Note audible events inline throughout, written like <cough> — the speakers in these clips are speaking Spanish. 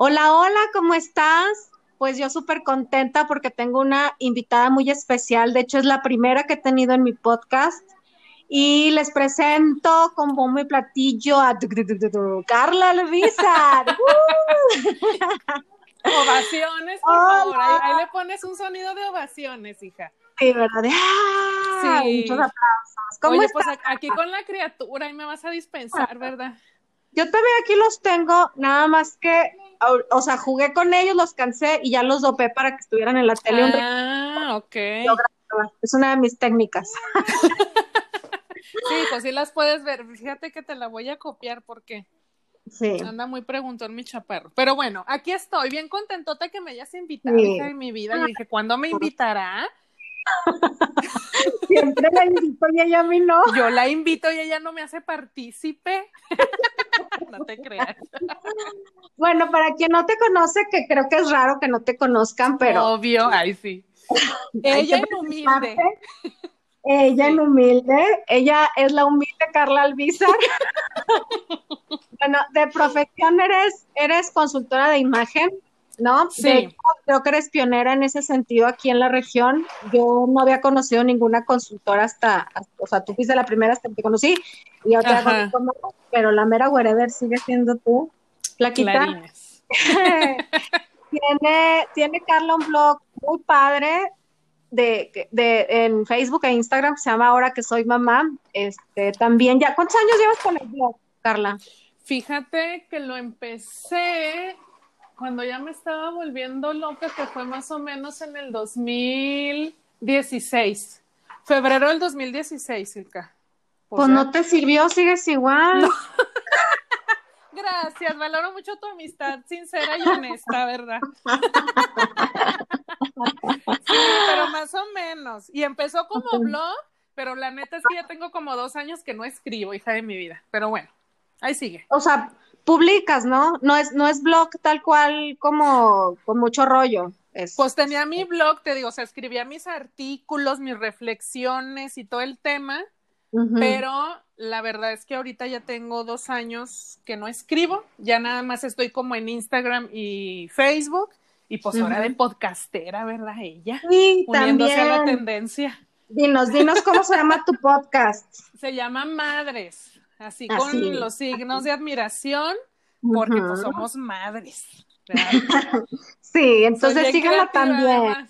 Hola, hola, ¿cómo estás? Pues yo súper contenta porque tengo una invitada muy especial. De hecho, es la primera que he tenido en mi podcast. Y les presento con bombo y platillo a Carla Levisa. <laughs> <laughs> Ovaciones, por favor. Ahí, le pones un sonido de ovaciones, hija. Sí, ¿verdad? ¡Ah! Sí. Muchos aplausos. ¿Cómo Oye, pues aquí con la criatura y me vas a dispensar, ¿verdad? Yo también aquí los tengo, nada más que, o, sea, jugué con ellos, los cansé y ya los dopé para que estuvieran en la tele. Ah, ok. Es una de mis técnicas. sí, pues sí las puedes ver. Fíjate que te la voy a copiar porque sí. anda muy preguntón mi chaparro. Pero bueno, aquí estoy, bien contentota que me hayas invitado en mi vida. Y dije, ¿cuándo me invitará? <laughs> Siempre la invito y ella a mí no. Yo la invito y ella no me hace partícipe. <laughs> no te creas. Bueno, para quien no te conoce, que creo que es raro que no te conozcan, pero. Obvio, ay sí. ella en humilde. Ella en humilde, ella es la humilde Carla Alvizar. <laughs> bueno, de profesión eres, eres consultora de imagen, ¿no? Sí. creo que eres pionera en ese sentido aquí en la región. Yo no había conocido ninguna consultora hasta, o sea, tú fuiste la primera hasta que te conocí y otra pero la mera wherever sigue siendo tú. Plaquita. <laughs> tiene, tiene Carla un blog muy padre de, de, en Facebook e Instagram se llama Ahora que soy mamá. Este, también ya, ¿cuántos años llevas con el blog, Carla? Fíjate que lo empecé cuando ya me estaba volviendo loca, que fue más o menos en el 2016, febrero del 2016, Silka. Pues no te sirvió, sigues igual. <laughs> Gracias, valoro mucho tu amistad sincera y honesta, ¿verdad? <laughs> sí, pero más o menos. Y empezó como blog, pero la neta es que ya tengo como dos años que no escribo, hija de mi vida. Pero bueno, ahí sigue. O sea, publicas, ¿no? No es, no es blog tal cual como con mucho rollo. Pues tenía mi blog, te digo, o sea, escribía mis artículos, mis reflexiones y todo el tema, pero la verdad es que ahorita ya tengo dos años que no escribo, ya nada más estoy como en Instagram y Facebook, y pues hora de podcastera, ¿verdad? Ella, sí, uniéndose también. a la tendencia. Dinos, dinos cómo se llama tu podcast. <laughs> Se llama Madres así, con los signos de admiración, porque pues somos madres. <laughs> sí, entonces síganla también.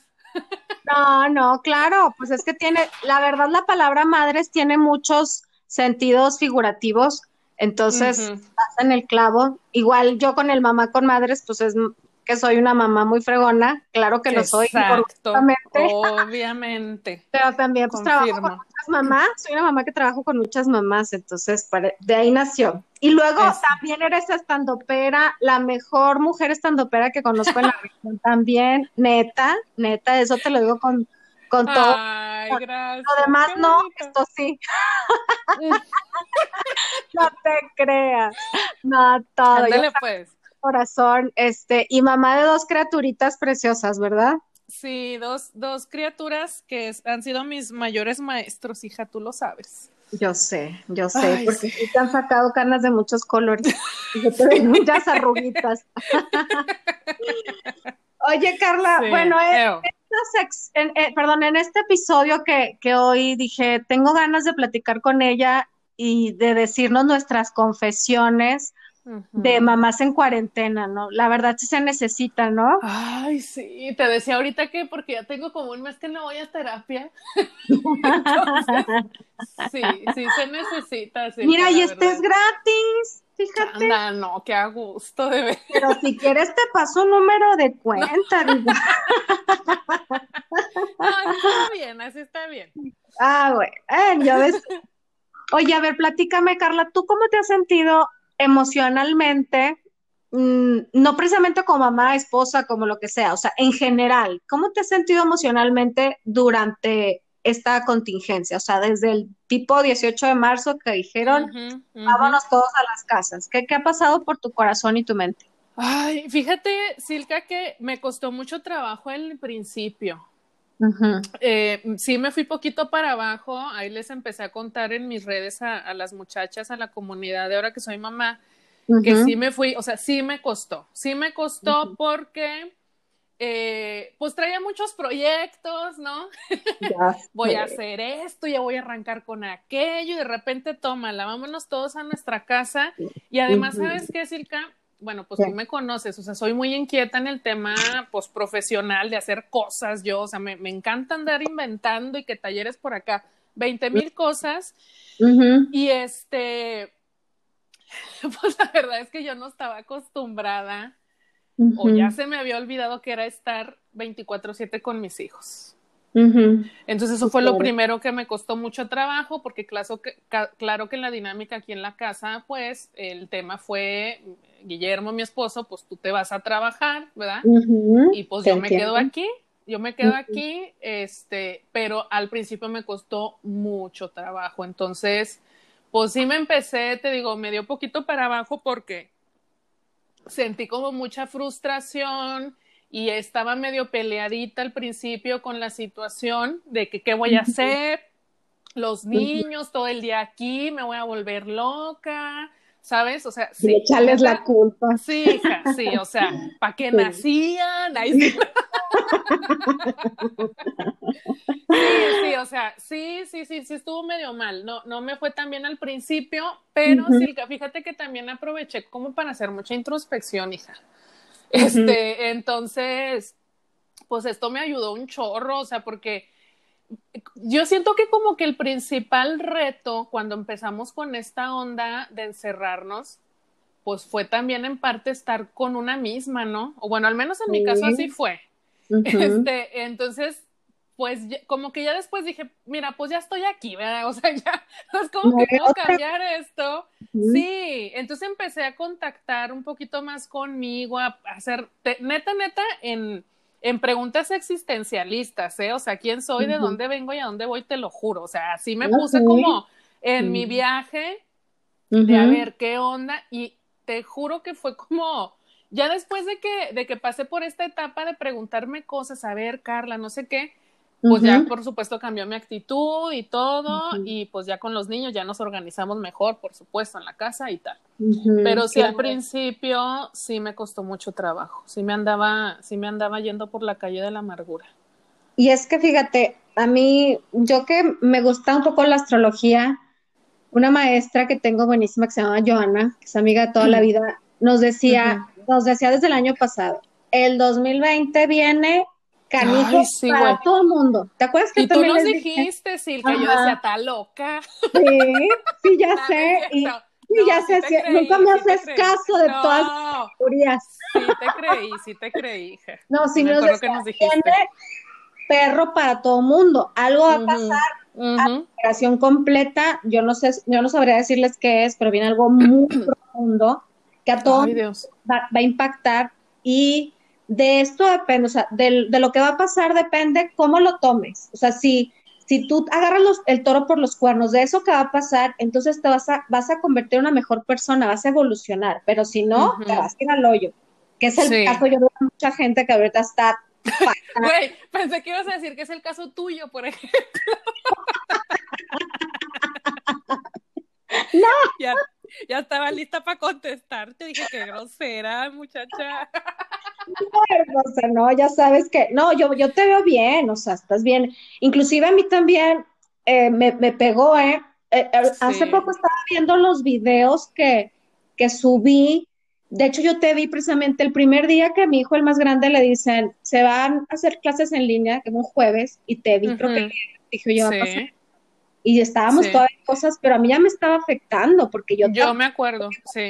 No, no, claro, pues es que tiene, la verdad la palabra madres tiene muchos sentidos figurativos, entonces en el clavo. Igual yo con el mamá con madres, pues es que soy una mamá muy fregona, claro que lo soy. <laughs> Obviamente. Pero también pues trabajo con muchas mamás, <laughs> soy una mamá que trabajo con muchas mamás, entonces de ahí nació. Y luego también eres estandopera, la mejor mujer estandopera que conozco en la <laughs> región también, neta, neta, eso te lo digo con, con todo. Ay, gracias. Lo demás no, esto sí. <laughs> no te creas. No, todo. Ándale, pues corazón, este, y mamá de dos criaturitas preciosas, ¿verdad? Sí, dos, dos criaturas que han sido mis mayores maestros, hija, tú lo sabes. Yo sé, yo sé, porque te han sacado canas de muchos colores, <laughs> y te ven muchas arruguitas. <laughs> Oye, Carla, bueno, en, eh, perdón, en este episodio que, que hoy dije, tengo ganas de platicar con ella y de decirnos nuestras confesiones de mamás en cuarentena, ¿no? La verdad sí se necesita, ¿no? Ay, sí, te decía ahorita que porque ya tengo como un mes que no voy a terapia. <laughs> sí, sí se necesita. Mira, y este es gratis. Fíjate. Anda, no, qué a gusto de ver. Pero si quieres te paso un número de <laughs> cuenta. <laughs> No. no, está bien, así está bien. Ah, bueno, eh, ya ves. Oye, a ver, platícame, Carla, ¿tú cómo te has sentido emocionalmente, mm, no precisamente como mamá, esposa, como lo que sea, o sea, en general, ¿cómo te has sentido emocionalmente durante esta contingencia? O sea, desde el tipo 18 de marzo que dijeron, vámonos todos a las casas. ¿Qué, ¿Qué ha pasado por tu corazón y tu mente? Ay, fíjate, Silka, que me costó mucho trabajo el principio. Eh, sí, me fui poquito para abajo, ahí les empecé a contar en mis redes a, las muchachas, a la comunidad de ahora que soy mamá, que sí me fui, o sea, sí me costó, sí me costó porque eh, pues traía muchos proyectos, ¿no? <laughs> voy a hacer esto, ya voy a arrancar con aquello y de repente tómala, vámonos todos a nuestra casa y además, ¿sabes qué, Silka? Bueno, pues tú me conoces, o sea, soy muy inquieta en el tema pues profesional de hacer cosas yo, o sea, me, me encanta andar inventando y que talleres por acá, 20 mil cosas. Y este, <laughs> pues la verdad es que yo no estaba acostumbrada o ya se me había olvidado que era estar 24/7 con mis hijos. Entonces eso fue lo primero que me costó mucho trabajo porque claro que, claro que en la dinámica aquí en la casa, pues el tema fue, Guillermo, mi esposo, pues tú te vas a trabajar, ¿verdad? Y pues yo me quedo aquí, yo me quedo aquí, este, pero al principio me costó mucho trabajo. Entonces, pues sí me empecé, te digo, me dio poquito para abajo porque sentí como mucha frustración y estaba medio peleadita al principio con la situación de que qué voy a hacer, los niños todo el día aquí, me voy a volver loca, ¿sabes? O sea, sí. echarles la culpa. Sí, hija, sí, o sea, <laughs> ¿para qué nacían? <laughs> sí. Sí, o sea, sí, sí, sí, sí estuvo medio mal. No, no me fue tan bien al principio, pero Silka, fíjate que también aproveché como para hacer mucha introspección, hija. Este, entonces, pues esto me ayudó un chorro, o sea, porque yo siento que como que el principal reto cuando empezamos con esta onda de encerrarnos, pues fue también en parte estar con una misma, ¿no? O bueno, al menos en mi caso así fue. Este, entonces, pues como que ya después dije, mira, pues ya estoy aquí, ¿verdad? <laughs> O sea, ya, es como que puedo cambiar esto. Sí, entonces empecé a contactar un poquito más conmigo, a hacer, neta, neta, en, en preguntas existencialistas, ¿eh? O sea, ¿quién soy, de dónde vengo y a dónde voy? Te lo juro. O sea, así me puse como en mi viaje de a ver qué onda y te juro que fue como, ya después de que, de que pasé por esta etapa de preguntarme cosas, a ver, Carla, no sé qué, pues ya por supuesto cambió mi actitud y todo y pues ya con los niños ya nos organizamos mejor, por supuesto, en la casa y tal. Pero sí al principio sí me costó mucho trabajo, sí me andaba, sí me andaba yendo por la calle de la amargura. Y es que fíjate, a mí, yo que me gusta un poco la astrología, una maestra que tengo buenísima que se llama Joana, que es amiga de toda la vida, nos decía, nos decía desde el año pasado, el 2020 viene canijos para todo el mundo. ¿Te acuerdas que y tú nos dijiste, Silka, yo decía, está loca. Sí, sí, ya <laughs> sé. Y, ya sé, nunca me haces caso de todas las teorías. Sí, te creí, sí te creí. No, si no nos, que nos dijiste. perro para todo mundo. Algo va a pasar. a la generación completa, yo no sé, yo no sabría decirles qué es, pero viene algo muy <clears throat> profundo que a todos va, va a impactar y de esto depende, o sea, de, lo que va a pasar depende cómo lo tomes. O sea, si, si tú agarras el toro por los cuernos, de eso que va a pasar, entonces te vas a, vas a convertir en una mejor persona, vas a evolucionar, pero si no, te vas a ir al hoyo, que es el caso, yo veo mucha gente que ahorita está... <laughs> Güey, pensé que ibas a decir que es el caso tuyo, por ejemplo. <laughs> no. Ya, ya estaba lista para contestarte, dije que grosera, muchacha sea, no, ya sabes que, no, yo, yo te veo bien, o sea, estás bien. Inclusive a mí también eh, me, pegó, ¿eh? eh, eh hace poco estaba viendo los videos que, que subí. De hecho, yo te vi precisamente el primer día que a mi hijo, el más grande, le dicen, se van a hacer clases en línea, que es un jueves, y te vi, creo que dije yo, y estábamos todas cosas, pero a mí ya me estaba afectando porque yo... Yo me acuerdo, sí.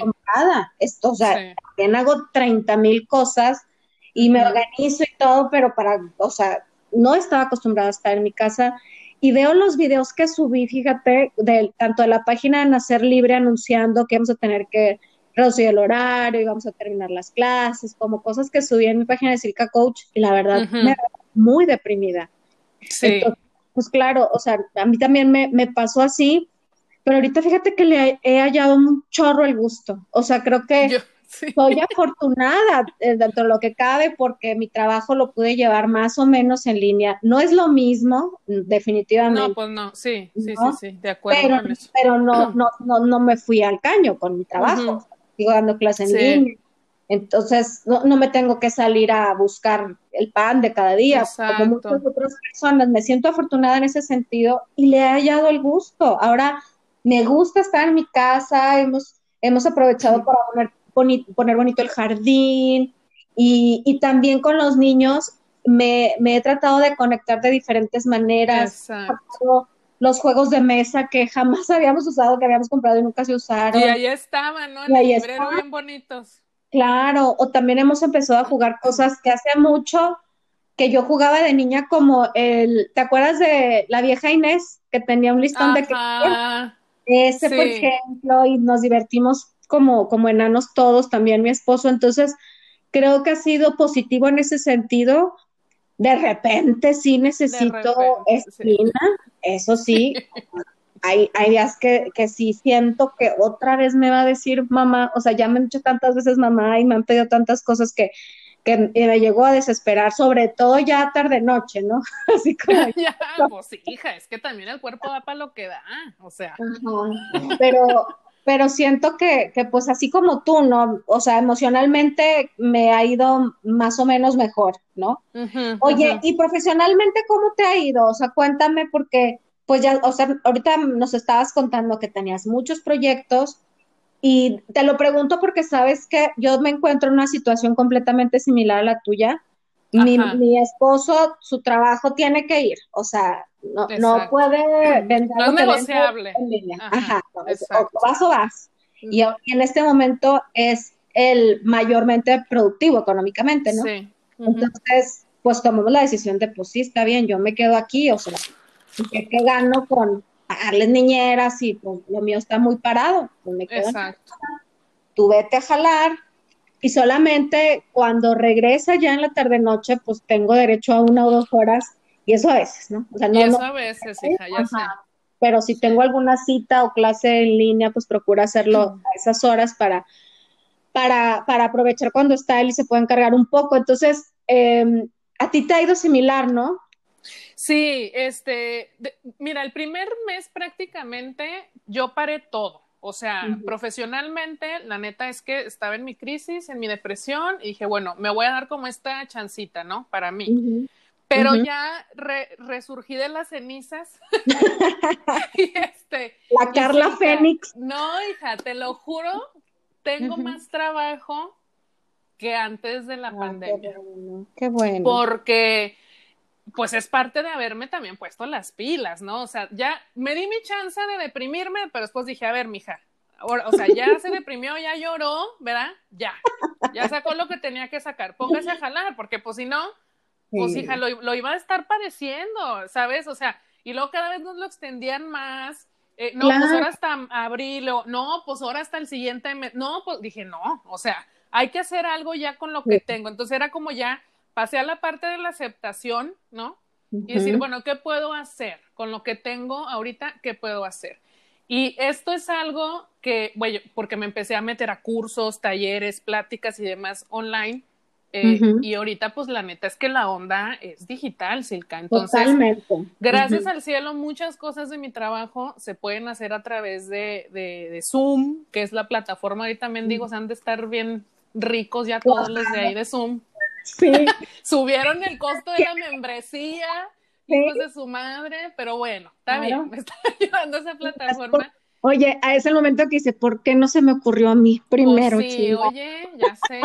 Esto, o sea, también hago 30 mil cosas y me organizo y todo, pero para, o sea, no estaba acostumbrada a estar en mi casa y veo los videos que subí, fíjate, de, tanto de la página de Nacer Libre anunciando que vamos a tener que reducir el horario y vamos a terminar las clases, como cosas que subí en mi página de Circa Coach y la verdad me muy deprimida. Sí. Pues claro, o sea, a mí también me, me pasó así, pero ahorita fíjate que le he hallado un chorro el gusto. O sea, creo que soy afortunada eh, dentro de lo que cabe porque mi trabajo lo pude llevar más o menos en línea. No es lo mismo, definitivamente. No, pues no, sí, sí, sí, sí, de acuerdo pero, con eso. Pero no, <clears throat> no, no, no me fui al caño con mi trabajo. sigo dando clases en línea. Entonces, no, no, me tengo que salir a buscar el pan de cada día, como muchas otras personas. Me siento afortunada en ese sentido y le he hallado el gusto. Ahora, me gusta estar en mi casa, hemos, hemos aprovechado para poner, poner bonito el jardín y, y también con los niños me, me, he tratado de conectar de diferentes maneras. Los juegos de mesa que jamás <laughs> habíamos usado, que habíamos comprado y nunca se usaron. Y ahí estaban, ¿no? En el librero bien bonitos. Claro, o también hemos empezado a jugar cosas que hace mucho que yo jugaba de niña como el, ¿te acuerdas de la vieja Inés que tenía un listón de que ese, por ejemplo, y nos divertimos como, como enanos todos, también mi esposo. Entonces, creo que ha sido positivo en ese sentido. De repente sí necesito espina, eso sí. <laughs> hay, hay días que, que sí siento que otra vez me va a decir mamá, o sea, ya me han dicho tantas veces mamá y me han pedido tantas cosas que, que me llegó a desesperar, sobre todo ya tarde noche, ¿no? <laughs> Así como. <laughs> ya, pues hija, es que también el cuerpo da para lo que da, o sea. Pero, pero siento que, que, pues así como tú, ¿no? O sea, emocionalmente me ha ido más o menos mejor, ¿no? Oye, y profesionalmente, ¿cómo te ha ido? O sea, cuéntame porque, pues ya, o sea, ahorita nos estabas contando que tenías muchos proyectos, y te lo pregunto porque sabes que yo me encuentro en una situación completamente similar a la tuya. Mi, mi, esposo, su trabajo tiene que ir, o sea, no, no puede vender. No es negociable. En línea. Ajá, o, vas o vas. Y, en este momento es el mayormente productivo económicamente, ¿no? Sí. Entonces, pues tomamos la decisión de, pues sí, está bien, yo me quedo aquí, o sea, ¿qué, qué gano con, pagarles niñeras y pues lo mío está muy parado, pues me quedo Exacto. Tú vete a jalar y solamente cuando regresa ya en la tarde noche, pues tengo derecho a una o dos horas y eso a veces, ¿no? O sea, no, y eso a veces, hija, ya sé. Pero si tengo alguna cita o clase en línea, pues procura hacerlo a esas horas para, para, para aprovechar cuando está él y se puede encargar un poco. Entonces, eh, a ti te ha ido similar, ¿no? Sí, este, mira, el primer mes prácticamente yo paré todo. O sea, profesionalmente, la neta es que estaba en mi crisis, en mi depresión, y dije, bueno, me voy a dar como esta chancita, ¿no? Para mí. Pero ya resurgí de las cenizas. <laughs> <laughs> y este. La Carla Fénix. No, hija, te lo juro, tengo más trabajo que antes de la pandemia. qué bueno. Porque pues es parte de haberme también puesto las pilas, ¿no? O sea, ya me di mi chance de deprimirme, pero después dije, a ver, mija, o sea, ya <laughs> se deprimió, ya lloró, ¿verdad? Ya, ya sacó lo que tenía que sacar, póngase a jalar, porque pues si no, pues hija, lo, iba a estar padeciendo, ¿sabes? O sea, y luego cada vez nos lo extendían más, eh, no, pues ahora hasta abril, o no, pues ahora hasta el siguiente mes, no, pues dije, no, o sea, hay que hacer algo ya con lo que tengo, entonces era como ya pasé a la parte de la aceptación, ¿no? Y decir, bueno, ¿qué puedo hacer con lo que tengo ahorita? ¿Qué puedo hacer? Y esto es algo que, bueno, porque me empecé a meter a cursos, talleres, pláticas y demás online. Eh, y ahorita, pues la neta es que la onda es digital, Silka. Entonces, Totalmente. gracias al cielo, muchas cosas de mi trabajo se pueden hacer a través de, de, Zoom, que es la plataforma. Ahorita también digo, se han de estar bien ricos ya todos los de ahí de Zoom. Sí. <laughs> Subieron el costo de la membresía, hijos de su madre, pero bueno, está bien, me está <laughs> ayudando esa plataforma. Oye, a ese momento que dice, ¿por qué no se me ocurrió a mí primero? Pues sí, oye, ya sé.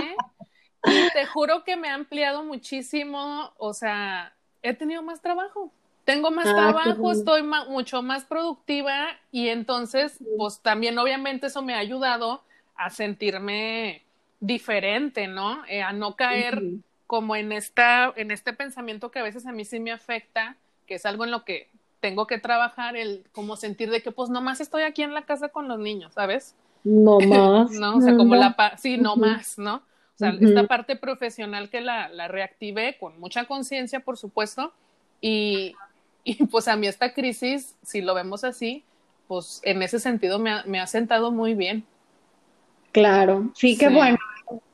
Y te juro que me ha ampliado muchísimo, o sea, he tenido más trabajo. Tengo más ah, trabajo, estoy mucho más productiva y entonces, pues también obviamente eso me ha ayudado a sentirme diferente, ¿no? Eh, a no caer como en esta, en este pensamiento que a veces a mí sí me afecta, que es algo en lo que tengo que trabajar, el como sentir de que pues nomás estoy aquí en la casa con los niños, ¿sabes? No <laughs> más. no, o sea, como la, sí, no más, ¿no? O sea, esta parte profesional que la, la reactivé con mucha conciencia, por supuesto, y, y, pues a mí esta crisis, si lo vemos así, pues en ese sentido me ha, me ha sentado muy bien. Claro, sí, qué bueno.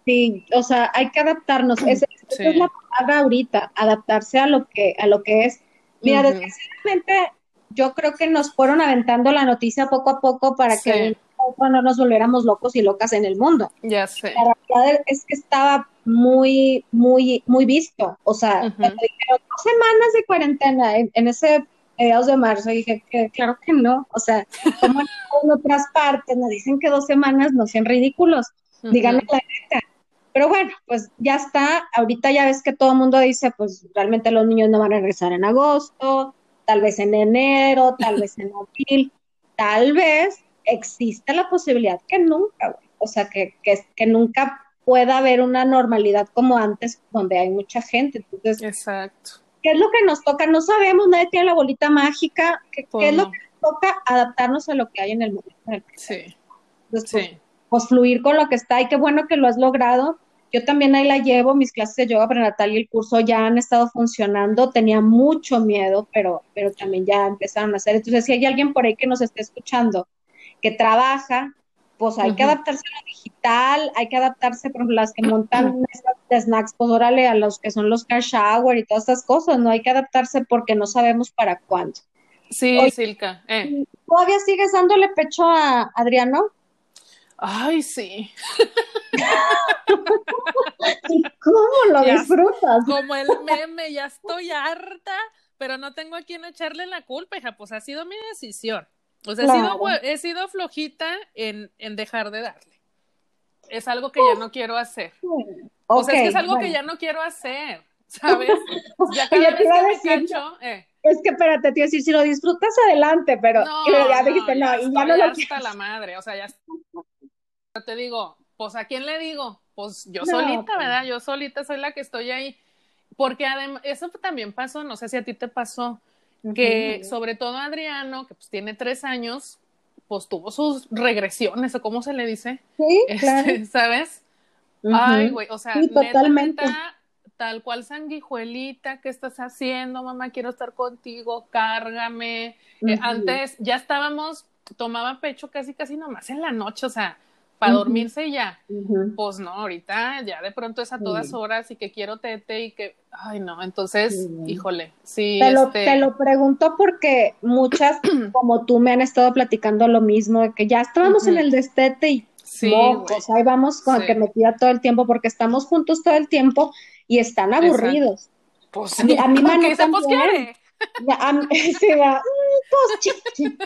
Sí, o sea, hay que adaptarnos. <clears throat> esa es la palabra ahorita, adaptarse a lo que, a lo que es. Mira, desgraciadamente, yo creo que nos fueron aventando la noticia poco a poco para que no nos volviéramos locos y locas en el mundo. Ya sé. La realidad es que estaba muy, muy, muy visto. O sea, dos semanas de cuarentena en, ese mediados de marzo, y dije que claro que no. O sea, como en otras partes nos dicen que dos semanas no sean ridículos. Díganme la neta. Pero bueno, pues ya está. Ahorita ya ves que todo el mundo dice, pues realmente los niños no van a regresar en agosto, tal vez en enero, tal vez en abril, tal vez existe la posibilidad que nunca, O sea, que, que, que nunca pueda haber una normalidad como antes, donde hay mucha gente. Entonces, Exacto. ¿qué es lo que nos toca? No sabemos, nadie tiene la bolita mágica. ¿Qué, ¿qué es lo que nos toca? Adaptarnos a lo que hay en el momento. Sí. Entonces, sí. Pues, pues, fluir con lo que está. Y qué bueno que lo has logrado. Yo también ahí la llevo, mis clases de yoga prenatal y el curso ya han estado funcionando. Tenía mucho miedo, pero, pero también ya empezaron a hacer. Entonces, si hay alguien por ahí que nos esté escuchando, que trabaja, pues hay que adaptarse a lo digital, hay que adaptarse, por ejemplo, las que montan de snacks, pues órale, a los que son los car shower y todas estas cosas, ¿no? Hay que adaptarse porque no sabemos para cuándo. Sí, Silka. Eh. ¿Todavía sigues dándole pecho a Adriano? Ay, sí. ¿Y <laughs> cómo lo disfrutas? Como el meme, ya estoy harta, pero no tengo a quien echarle la culpa, hija, pues ha sido mi decisión. O sea, he, sido, flojita en, dejar de darle. Es algo que ya no quiero hacer. o sea, es que es algo que ya no quiero hacer, <laughs> ¿sabes? <laughs> Ya cada vez que me cacho, eh. Es que espérate, tío, decir, si lo disfrutas adelante, pero, ya dijiste, no, y ya no lo hasta la madre, o sea, ya te digo, pues ¿a quién le digo? Pues yo solita, pues. ¿verdad? Yo solita soy la que estoy ahí. Porque además, eso también pasó, no sé si a ti te pasó, que sobre todo Adriano, que pues tiene tres años, pues tuvo sus regresiones, o cómo se le dice. Sí, <laughs> este, ¿Sabes? Ay, güey, o sea, totalmente. tal cual sanguijuelita, ¿qué estás haciendo, mamá? Quiero estar contigo, cárgame. Eh, antes ya estábamos, tomaba pecho casi, casi nomás en la noche, o sea, para dormirse y ya. Pues no, ahorita ya de pronto es a todas horas y que quiero tete y que, ay no, entonces, híjole, sí. Te, lo, este te lo pregunto porque muchas <clears throat> como tú me han estado platicando lo mismo, de que ya estábamos en el destete y sí, pues ahí vamos con que me pida todo el tiempo porque estamos juntos todo el tiempo y están aburridos. Pues a mí, a mí <laughs> me también. A mí, <laughs> sí, va, pues chichi. <laughs>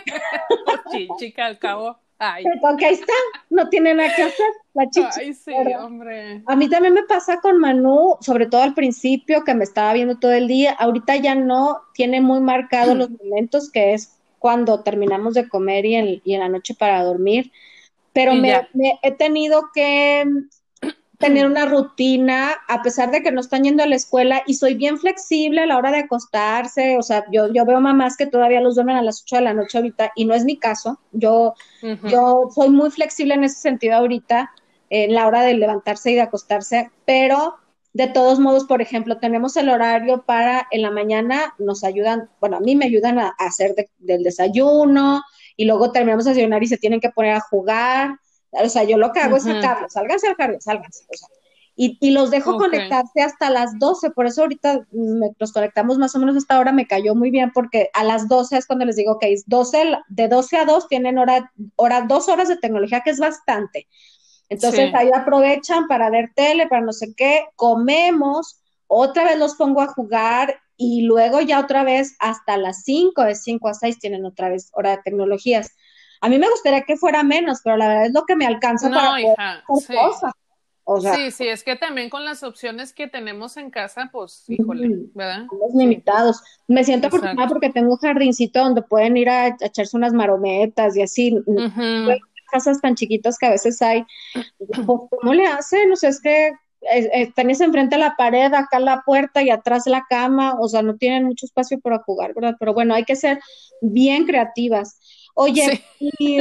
pues chica, al cabo. Ay. Porque ahí está, no tiene nada que hacer la chicha. Ay, sí, hombre. A mí también me pasa con Manu, sobre todo al principio, que me estaba viendo todo el día. Ahorita ya no tiene muy marcados los momentos, que es cuando terminamos de comer y en, y en la noche para dormir. Pero me, he tenido que tener una rutina, a pesar de que no están yendo a la escuela, y soy bien flexible a la hora de acostarse, o sea, yo, yo veo mamás que todavía los duermen a las 8 de la noche ahorita, y no es mi caso, yo, yo soy muy flexible en ese sentido ahorita, en la hora de levantarse y de acostarse, pero de todos modos, por ejemplo, tenemos el horario para en la mañana, nos ayudan, bueno, a mí me ayudan a, hacer del desayuno, y luego terminamos de desayunar y se tienen que poner a jugar, o sea, yo lo que hago es sacarlos, sálganse al jardín, sálganse. O sea, y, y, los dejo conectarse hasta las 12, por eso ahorita nos conectamos más o menos hasta ahora, me cayó muy bien, porque a las 12 es cuando les digo, que es 12, de 12 a 2 tienen hora, hora, dos horas de tecnología, que es bastante. Entonces ahí aprovechan para ver tele, para no sé qué, comemos, otra vez los pongo a jugar y luego ya otra vez hasta las 5, de 5 a 6 tienen otra vez hora de tecnologías. A mí me gustaría que fuera menos, pero la verdad es lo que me alcanza para hija, sí. O sea, sí, sí, es que también con las opciones que tenemos en casa, pues, híjole, ¿verdad? Estamos limitados. Me siento afortunada porque tengo un jardincito donde pueden ir a, echarse unas marometas y así. Casas tan chiquitas que a veces hay. Pues, ¿Cómo le hacen? O sea, es que eh, tenés enfrente a la pared, acá la puerta y atrás la cama, o sea, no tienen mucho espacio para jugar, ¿verdad? Pero bueno, hay que ser bien creativas. Oye, y,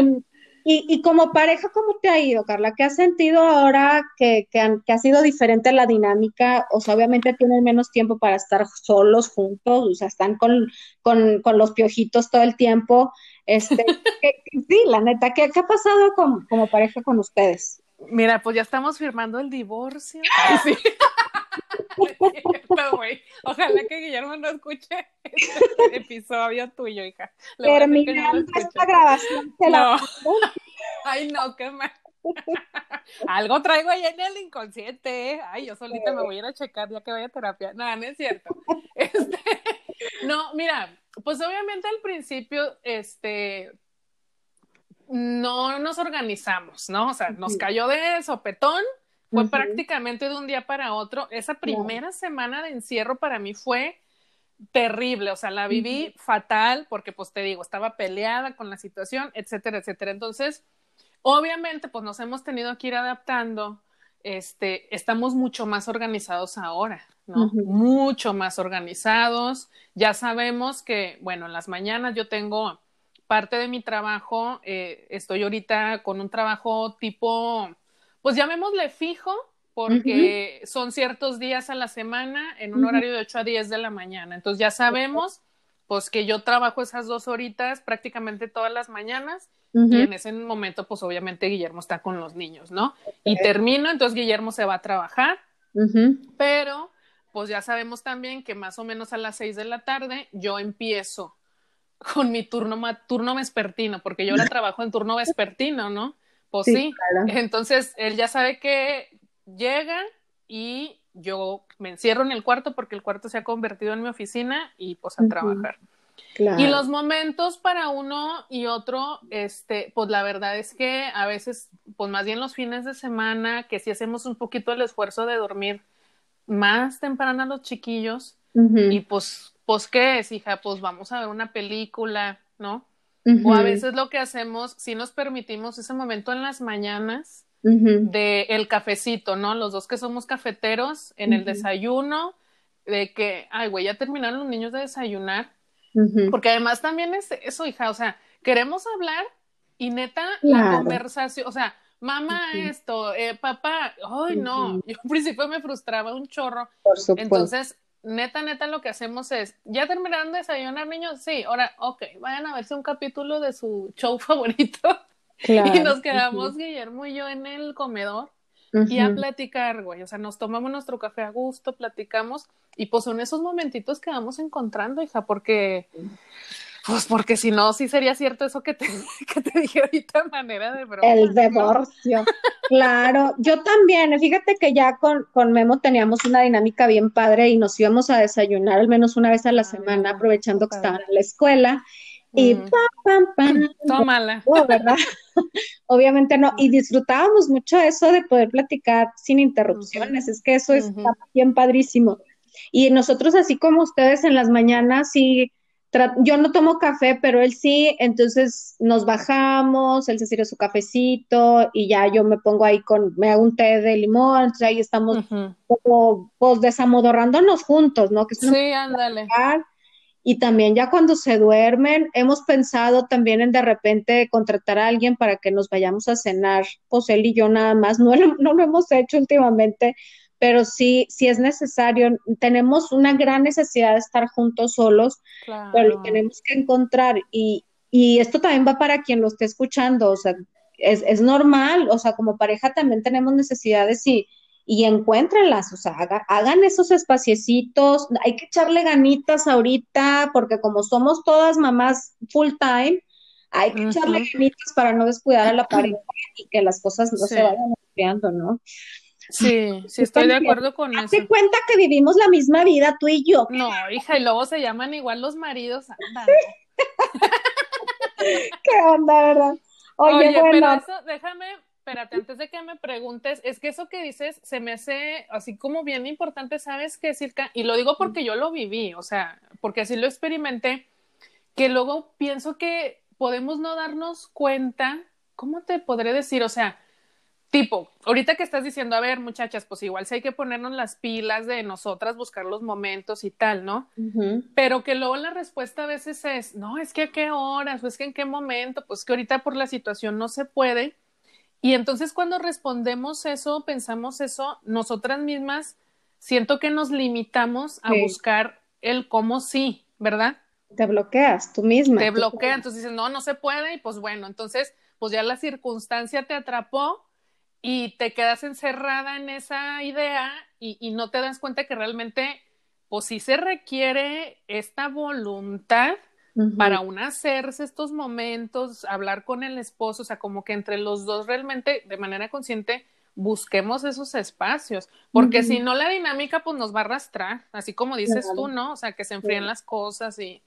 y, como pareja, ¿cómo te ha ido, Carla? ¿Qué has sentido ahora que, que, ha sido diferente la dinámica? O sea, obviamente tienen menos tiempo para estar solos juntos, o sea, están con, con, con los piojitos todo el tiempo. Este, <laughs> sí, la neta, ¿qué, qué ha pasado como pareja con ustedes? Mira, pues ya estamos firmando el divorcio. Sí. <laughs> Ojalá que Guillermo no escuche este episodio tuyo, hija. Terminando esta grabación, se la <laughs> Ay, no, qué mal. <laughs> Algo traigo ahí en el inconsciente. ¿eh? Ay, yo solita me voy a ir a checar ya que vaya a terapia. No, no es cierto. Este, no, mira, pues obviamente al principio, este, no nos organizamos, ¿no? O sea, nos cayó de sopetón, fue prácticamente de un día para otro. Esa primera semana de encierro para mí fue terrible, o sea, la viví fatal porque, pues te digo, estaba peleada con la situación, etcétera, etcétera. Entonces, Obviamente, pues nos hemos tenido que ir adaptando. Este, estamos mucho más organizados ahora, ¿no? Mucho más organizados. Ya sabemos que, bueno, en las mañanas yo tengo parte de mi trabajo, eh, estoy ahorita con un trabajo tipo, pues llamémosle fijo, porque son ciertos días a la semana en un horario de 8 a 10 de la mañana. Entonces ya sabemos, pues que yo trabajo esas dos horitas prácticamente todas las mañanas y en ese momento, pues obviamente Guillermo está con los niños, ¿no? Y termino, entonces Guillermo se va a trabajar, pero pues ya sabemos también que más o menos a las seis de la tarde yo empiezo con mi turno, turno vespertino, porque yo ahora <laughs> trabajo en turno vespertino, ¿no? Pues sí, entonces él ya sabe que llega y yo me encierro en el cuarto porque el cuarto se ha convertido en mi oficina y pues a trabajar. Y los momentos para uno y otro, este, pues la verdad es que a veces, pues más bien los fines de semana, que si hacemos un poquito el esfuerzo de dormir más temprano a los chiquillos, y pues, pues qué es, hija, pues vamos a ver una película, ¿no? O a veces lo que hacemos, si nos permitimos ese momento en las mañanas de el cafecito, ¿no? Los dos que somos cafeteros, en el desayuno, de que, ay, güey, ya terminaron los niños de desayunar, porque además también es eso, hija, o sea, queremos hablar y neta la conversación, o sea, mamá esto, eh, papá, ay no, <laughs> yo al principio me frustraba un chorro. Por Entonces, neta, neta, lo que hacemos es, ya terminaron de desayunar niños, sí, ahora, ok, vayan a verse un capítulo de su show <laughs> favorito. y nos quedamos Guillermo y yo en el comedor y a platicar, güey. O sea, nos tomamos nuestro café a gusto, platicamos y pues son esos momentitos que vamos encontrando, hija, porque, pues porque si no, sí sería cierto eso que te, <laughs> que te dije ahorita, manera de broma. El divorcio. claro, yo también, fíjate que ya con, con Memo teníamos una dinámica bien padre y nos íbamos a desayunar al menos una vez a la ah, semana, aprovechando que estaban en la escuela y pam, pam, pam. <laughs> Tómala. ¿verdad? <laughs> Obviamente no. Y disfrutábamos mucho eso de poder platicar sin interrupciones. Es que eso es bien padrísimo. Y nosotros, así como ustedes en las mañanas, sí, yo no tomo café, pero él sí, entonces nos bajamos, él se sirve su cafecito y ya yo me pongo ahí con, me hago un té de limón, entonces ahí estamos como, pues desamodorrándonos juntos, ¿no? Que sí, ándale. Y también ya cuando se duermen, hemos pensado también en de repente contratar a alguien para que nos vayamos a cenar, pues él y yo nada más, no, no lo hemos hecho últimamente, pero sí, sí es necesario. Tenemos una gran necesidad de estar juntos solos, pero lo tenemos que encontrar. Y, y esto también va para quien lo esté escuchando, o sea, es, es normal, o sea, como pareja también tenemos necesidades y y encuéntrenlas, o sea, hagan esos espaciecitos, hay que echarle ganitas ahorita, porque como somos todas mamás full time, hay que echarle ganitas para no descuidar a la <clears throat> pareja y que las cosas no se vayan enfriando, ¿no? Sí, sí, estoy de acuerdo con eso. Hazte cuenta que vivimos la misma vida, tú y yo. No, hija, y luego se llaman igual los maridos. <laughs> ¿Qué onda, verdad? Oye, bueno. pero eso, déjame espérate, antes de que me preguntes, es que eso que dices se me hace así como bien importante, ¿sabes qué, Circa? Y lo digo porque yo lo viví, o sea, porque así lo experimenté, que luego pienso que podemos no darnos cuenta, ¿cómo te podré decir? O sea, tipo, ahorita que estás diciendo, a ver, muchachas, pues igual sí hay que ponernos las pilas de nosotras, buscar los momentos y tal, ¿no? Pero que luego la respuesta a veces es, no, es que a qué horas, o es que en qué momento, pues que ahorita por la situación no se puede y entonces cuando respondemos eso, pensamos eso, nosotras mismas siento que nos limitamos a buscar el cómo sí, ¿verdad? Te bloqueas tú misma. Te bloquea, entonces dices, no, no se puede, y pues bueno, entonces, pues ya la circunstancia te atrapó y te quedas encerrada en esa idea y, y no te das cuenta que realmente, pues sí se requiere esta voluntad para un hacerse estos momentos, hablar con el esposo, o sea, como que entre los dos realmente de manera consciente busquemos esos espacios, porque si no la dinámica pues nos va a arrastrar, así como dices tú, ¿no? O sea, que se enfríen las cosas y...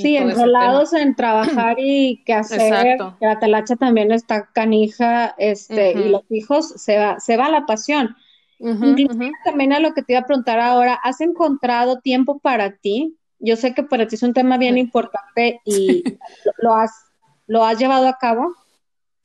sí, enrolados en trabajar y <clears throat> que hacer, que la talacha también está canija, este, y los hijos, se va, se va la pasión. también a lo que te iba a preguntar ahora, ¿has encontrado tiempo para ti? Yo sé que para ti es un tema bien importante y <laughs> lo, has, lo has llevado a cabo.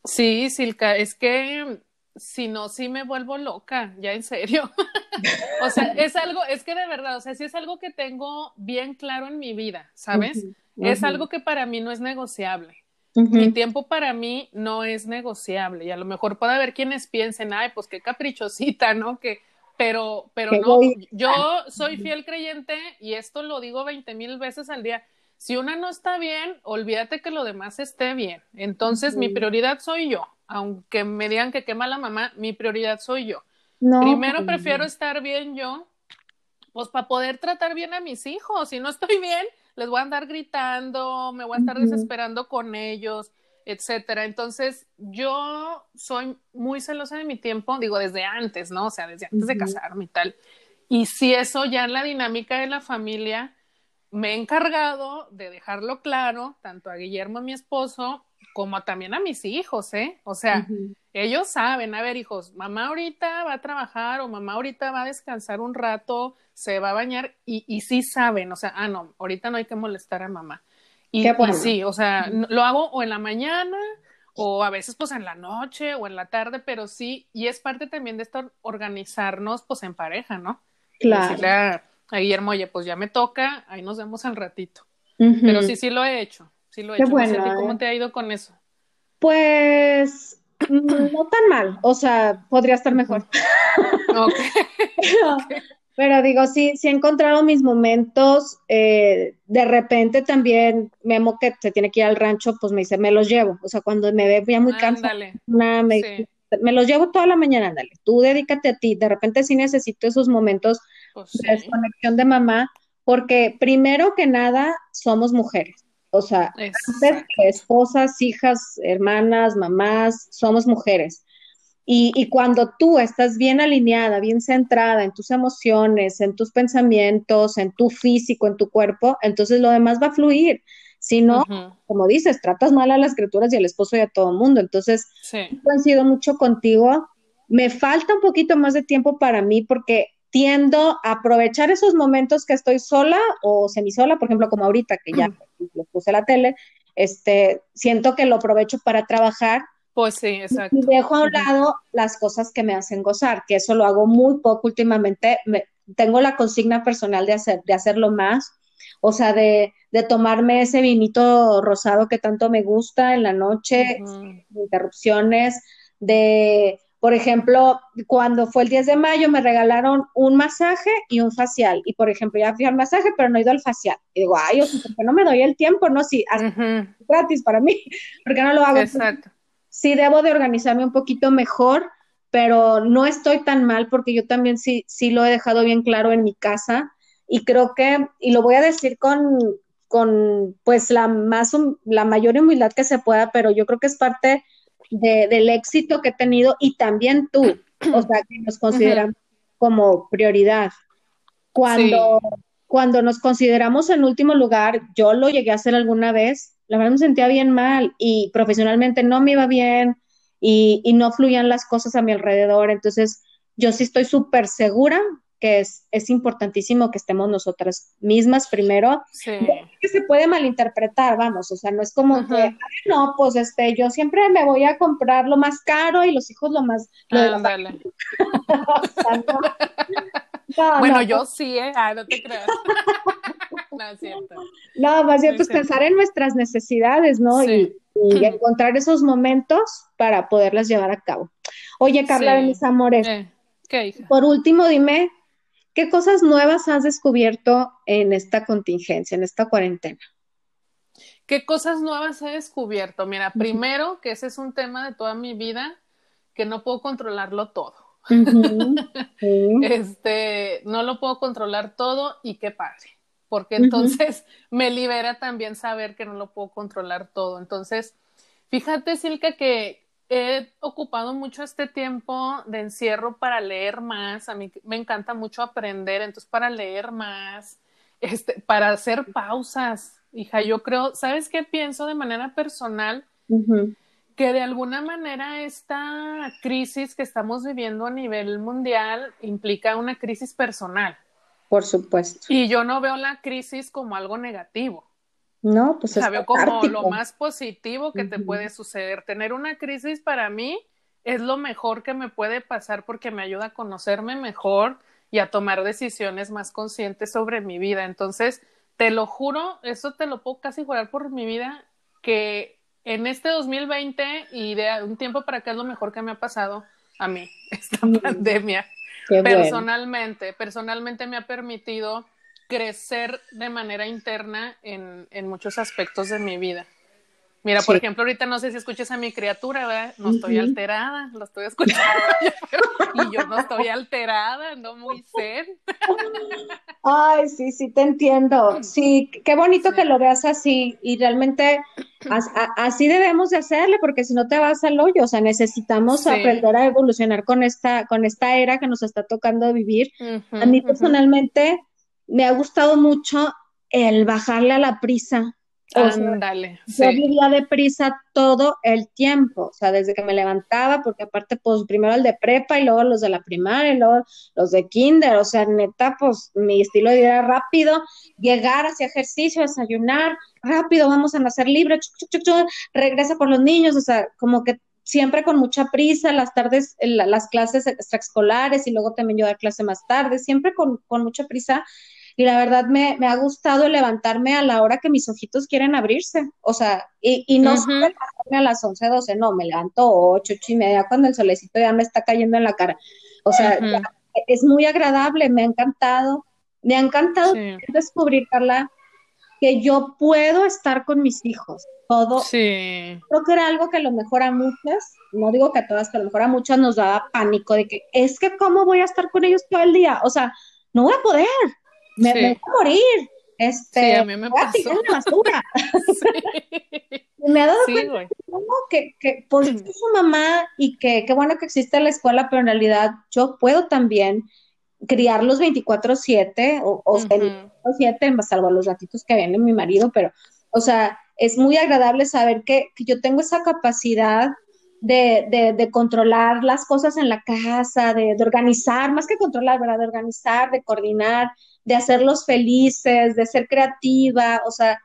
Sí, Silka, es que si no, sí me vuelvo loca, ya en serio. <laughs> o sea, es algo, es que de verdad, o sea, sí es algo que tengo bien claro en mi vida, ¿sabes? Es algo que para mí no es negociable. Mi tiempo para mí no es negociable y a lo mejor puede haber quienes piensen, ay, pues qué caprichosita, ¿no? Que, pero, pero no, yo soy fiel creyente y esto lo digo veinte mil veces al día. Si una no está bien, olvídate que lo demás esté bien. Entonces, mi prioridad soy yo aunque me digan que quema la mamá, mi prioridad soy yo. Primero pues, prefiero estar bien yo, pues para poder tratar bien a mis hijos. Si no estoy bien, les voy a andar gritando, me voy a estar desesperando con ellos, etcétera. Entonces, yo soy muy celosa de mi tiempo, digo, desde antes, ¿no? O sea, desde antes de casarme y tal. Y si eso ya en la dinámica de la familia, me he encargado de dejarlo claro, tanto a Guillermo, mi esposo, como también a mis hijos, ¿eh? O sea, ellos saben, a ver, hijos, mamá ahorita va a trabajar o mamá ahorita va a descansar un rato, se va a bañar y, y sí saben, o sea, ah, no, ahorita no hay que molestar a mamá. Y, sí, o sea, lo hago o en la mañana o a veces pues en la noche o en la tarde, pero sí, y es parte también de esto organizarnos pues en pareja, ¿no? Claro. a, Guillermo, oye, pues ya me toca, ahí nos vemos al ratito. Pero sí, sí lo he hecho. Sí lo he hecho. ¿Cómo ¿eh? te ha ido con eso? Pues mm, no tan mal, o sea, podría estar mejor. <laughs> pero, digo, sí, sí he encontrado mis momentos. Eh, de repente también Memo que se tiene que ir al rancho, pues me dice, me los llevo. O sea, cuando me ve ya muy cansada, me, me, los llevo toda la mañana, ándale. Tú dedícate a ti. De repente sí necesito esos momentos pues de desconexión de mamá, porque primero que nada somos mujeres. O sea, esposas, hijas, hermanas, mamás, somos mujeres. Y, cuando tú estás bien alineada, bien centrada en tus emociones, en tus pensamientos, en tu físico, en tu cuerpo, entonces lo demás va a fluir. Si no, como dices, tratas mal a las criaturas y al esposo y a todo el mundo. Entonces, sí. he sido mucho contigo. Me falta un poquito más de tiempo para mí porque tiendo a aprovechar esos momentos que estoy sola o semisola, por ejemplo, como ahorita que ya <clears throat> lo puse la tele, este, siento que lo aprovecho para trabajar. Pues sí, exacto. Y dejo a un lado las cosas que me hacen gozar, que eso lo hago muy poco últimamente. tengo la consigna personal de, hacer, de hacerlo más, o sea, de, de tomarme ese vinito rosado que tanto me gusta en la noche, interrupciones, de por ejemplo, cuando fue el 10 de mayo me regalaron un masaje y un facial. Y por ejemplo, ya fui al masaje, pero no he ido al facial. Y digo, ay, o ¿por qué no me doy el tiempo? No, sí, gratis para mí, <laughs> porque no lo hago. Exacto. Sí, debo de organizarme un poquito mejor, pero no estoy tan mal porque yo también sí, sí lo he dejado bien claro en mi casa. Y creo que, y lo voy a decir con, con pues la más, la mayor humildad que se pueda, pero yo creo que es parte del éxito que he tenido y también tú, o sea, que nos consideran como prioridad. Cuando, cuando nos consideramos en último lugar, yo lo llegué a hacer alguna vez, la verdad me sentía bien mal y profesionalmente no me iba bien y, y no fluían las cosas a mi alrededor. Entonces, yo sí estoy súper segura que es, es importantísimo que estemos nosotras mismas primero. Sí. Que se puede malinterpretar, vamos, o sea, no es como que, no, pues este, yo siempre me voy a comprar lo más caro y los hijos lo más... Lo bueno, yo sí, ¿eh? Ah, no te creas. <laughs> no, es cierto. No, más bien, pues pensar en nuestras necesidades, ¿no? Y, encontrar esos momentos para poderlas llevar a cabo. Oye, Carla de mis amores. Eh, ¿qué, Por último, dime ¿Qué cosas nuevas has descubierto en esta contingencia, en esta cuarentena? ¿Qué cosas nuevas he descubierto? Mira, primero que ese es un tema de toda mi vida, que no puedo controlarlo todo. <laughs> Este, no lo puedo controlar todo y qué padre. porque entonces <laughs> me libera también saber que no lo puedo controlar todo. Entonces, fíjate, Silka, que he ocupado mucho este tiempo de encierro para leer más. A mí me encanta mucho aprender, entonces para leer más, este, para hacer pausas. Hija, yo creo, ¿sabes qué pienso de manera personal? Que de alguna manera esta crisis que estamos viviendo a nivel mundial implica una crisis personal. Por supuesto. Y yo no veo la crisis como algo negativo. No, pues es veo como lo más positivo que te puede suceder. Tener una crisis para mí es lo mejor que me puede pasar porque me ayuda a conocerme mejor y a tomar decisiones más conscientes sobre mi vida. Entonces, te lo juro, eso te lo puedo casi jurar por mi vida, que en este 2020 y de un tiempo para acá es lo mejor que me ha pasado a mí, <laughs> esta pandemia. Personalmente, personalmente me ha permitido crecer de manera interna en, en muchos aspectos de mi vida. Mira, por ejemplo, ahorita no sé si escuchas a mi criatura, ¿verdad? No estoy alterada, lo estoy <laughs> escuchando. y yo no estoy alterada, no muy zen. Ay, sí, sí, te entiendo. Sí, qué bonito que lo veas así. Y realmente así debemos de hacerle, porque si no te vas al hoyo. O sea, necesitamos aprender a evolucionar con esta, con esta era que nos está tocando vivir. a mí personalmente me ha gustado mucho el bajarle a la prisa Ándale. Yo vivía deprisa todo el tiempo, o sea, desde que me levantaba, porque aparte, pues primero el de prepa y luego los de la primaria y luego los de kinder, o sea, neta, pues mi estilo de vida era rápido, llegar, hacia ejercicio, desayunar, rápido, vamos a nacer libre, regresa por los niños, o sea, como que siempre con mucha prisa, las tardes, las clases extraescolares y luego también yo dar clase más tarde, siempre con, con mucha prisa. Y la verdad me, ha gustado levantarme a la hora que mis ojitos quieren abrirse, o sea, y, y no uh a las 11, 12, no, me levanto 8, 8 y media cuando el solecito ya me está cayendo en la cara. O sea, es muy agradable, me ha encantado, me ha encantado descubrir, Carla, que yo puedo estar con mis hijos. Todo. Sí. Creo que era algo que a lo mejor a muchas, no digo que a todas, pero a lo mejor a muchas nos daba pánico de que es que cómo voy a estar con ellos todo el día. O sea, no voy a poder me, voy a morir. Este, sí, a mí me pasó. <laughs> me ha dado cuenta que, que pues, <clears throat> soy su mamá y que qué bueno que existe la escuela, pero en realidad yo puedo también criarlos 24/7 o, o 7 salvo los ratitos que viene mi marido, pero, o sea, es muy agradable saber que, que yo tengo esa capacidad de, de, de, controlar las cosas en la casa, de, de, organizar, más que controlar, ¿verdad? De organizar, de coordinar, de hacerlos felices, de ser creativa, o sea,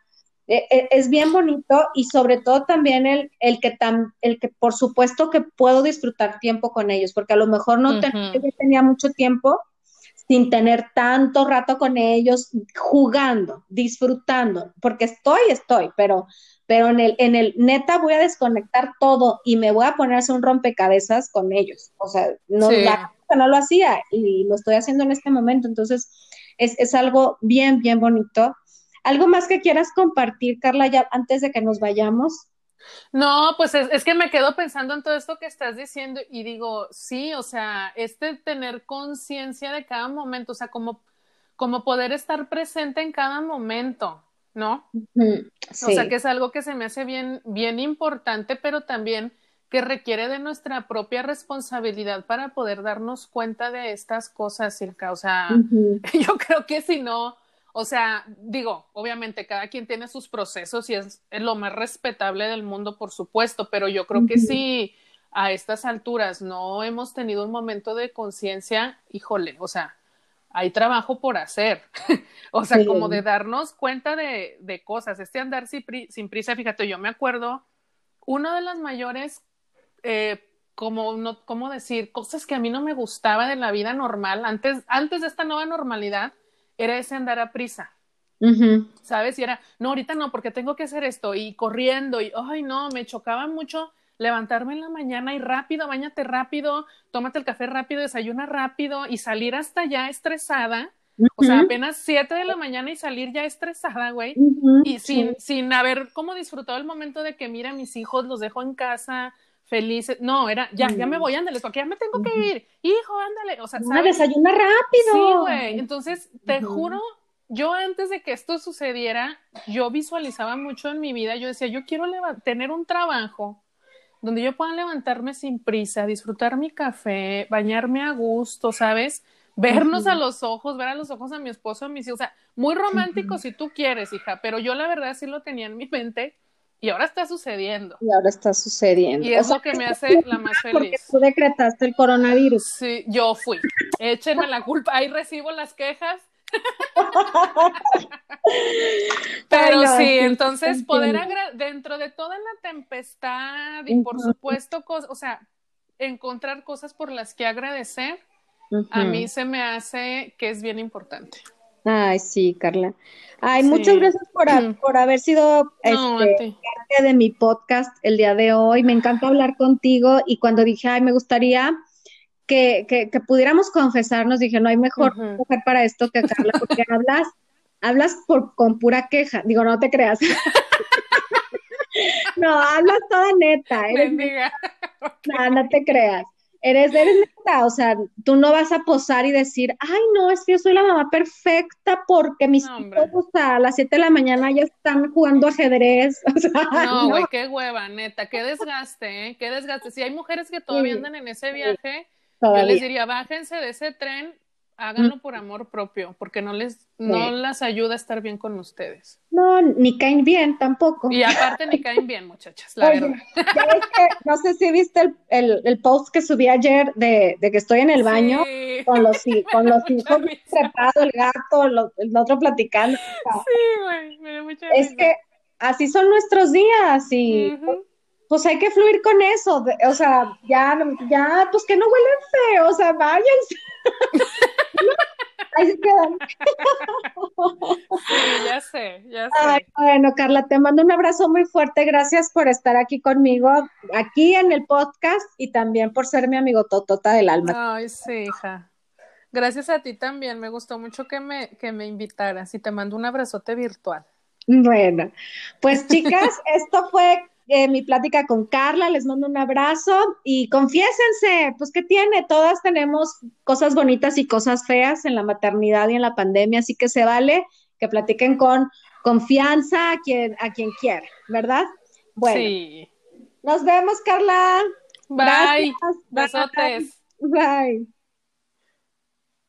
e, e, es bien bonito y sobre todo también el, el que tan, el que por supuesto que puedo disfrutar tiempo con ellos, porque a lo mejor no tenía mucho tiempo sin tener tanto rato con ellos, jugando, disfrutando, porque estoy, estoy, pero, pero en el, en el neta voy a desconectar todo y me voy a ponerse un rompecabezas con ellos. O sea, no, no lo hacía y lo estoy haciendo en este momento. Entonces, es, algo bien, bien bonito. ¿Algo más que quieras compartir, Carla, ya antes de que nos vayamos? No, pues es, que me quedo pensando en todo esto que estás diciendo y digo, sí, o sea, este tener conciencia de cada momento, o sea, como, como poder estar presente en cada momento, ¿no? O sea, que es algo que se me hace bien, bien importante, pero también que requiere de nuestra propia responsabilidad para poder darnos cuenta de estas cosas, Silka. O sea, <laughs> yo creo que si no, o sea, digo, obviamente cada quien tiene sus procesos y es, lo más respetable del mundo, por supuesto, pero yo creo que si a estas alturas no hemos tenido un momento de conciencia, híjole, o sea, hay trabajo por hacer. <laughs> o sea, como de darnos cuenta de, de cosas. Este andar sin, sin prisa, fíjate, yo me acuerdo, una de las mayores eh, como, no, ¿cómo decir? Cosas que a mí no me gustaba de la vida normal, antes, antes de esta nueva normalidad, era ese andar a prisa. ¿Sabes? Y era, no, ahorita no, porque tengo que hacer esto, y corriendo, y, ay, no, me chocaba mucho levantarme en la mañana y rápido, bañate rápido, tómate el café rápido, desayuna rápido, y salir hasta ya estresada, o sea, apenas siete de la mañana y salir ya estresada, güey, y sin, sin haber como disfrutado el momento de que, mira, mis hijos los dejo en casa, felices. No, era, ya, ya me voy, ándale, porque ya me tengo que ir. Hijo, ándale. O sea, ¿sabes? desayuna rápido. Sí, güey. Entonces, te juro, yo antes de que esto sucediera, yo visualizaba mucho en mi vida, yo decía, yo quiero tener un trabajo donde yo pueda levantarme sin prisa, disfrutar mi café, bañarme a gusto, ¿sabes? Vernos a los ojos, ver a los ojos a mi esposo, a mis hijos, o sea, muy romántico si tú quieres, hija, pero yo la verdad sí lo tenía en mi mente y ahora está sucediendo. Y ahora está sucediendo. Y es lo que me hace la más feliz. Porque tú decretaste el coronavirus. Sí, yo fui. Échenme la culpa. Ahí recibo las quejas. <laughs> Pero sí, entonces poder dentro de toda la tempestad y por supuesto, o sea, encontrar cosas por las que agradecer, a mí se me hace que es bien importante. Ay, sí, Carla. Ay, muchas gracias por, por haber sido este, parte de mi podcast el día de hoy. Me encanta hablar contigo y cuando dije, ay, me gustaría que, que, pudiéramos confesarnos, dije, no hay mejor mujer para esto que Carla, porque hablas, hablas por, con pura queja. Digo, no te creas. <laughs> no, hablas toda neta. Eres, no, no te creas eres, eres neta, o sea, tú no vas a posar y decir, ay, no, es que yo soy la mamá perfecta porque mis hijos a las 7 de la mañana ya están jugando ajedrez. <laughs> O sea, no, güey, qué hueva, neta, qué desgaste, ¿eh? Qué desgaste. Si hay mujeres que todavía andan en ese viaje, yo les diría, bájense de ese tren háganlo por amor propio, porque no les, no las ayuda a estar bien con ustedes. No, ni caen bien tampoco. Y aparte ni caen bien, muchachas, la verdad. no sé si viste el, el, post que subí ayer de, de que estoy en el baño con los, con los <laughs> hijos preparados, el gato, el otro platicando. Sí, güey, me da mucha Es que así son nuestros días y pues hay que fluir con eso, o sea, ya, ya, pues que no huelen feo, o sea, váyanse. <laughs> Ahí se quedan. Sí, ya sé, ya sé. bueno, Carla, te mando un abrazo muy fuerte. Gracias por estar aquí conmigo, aquí en el podcast y también por ser mi amigo Totota del alma. Ay, sí, hija. Gracias a ti también. Me gustó mucho que me, que me invitaras y te mando un abrazote virtual. Bueno, pues chicas, <laughs> esto fue eh, mi plática con Carla, les mando un abrazo y confiésense, pues ¿qué tiene? Todas tenemos cosas bonitas y cosas feas en la maternidad y en la pandemia, así que se vale que platiquen con confianza a quien, a quien quiera, ¿verdad? Bueno, sí. nos vemos, Carla. Bye. Gracias. Bye.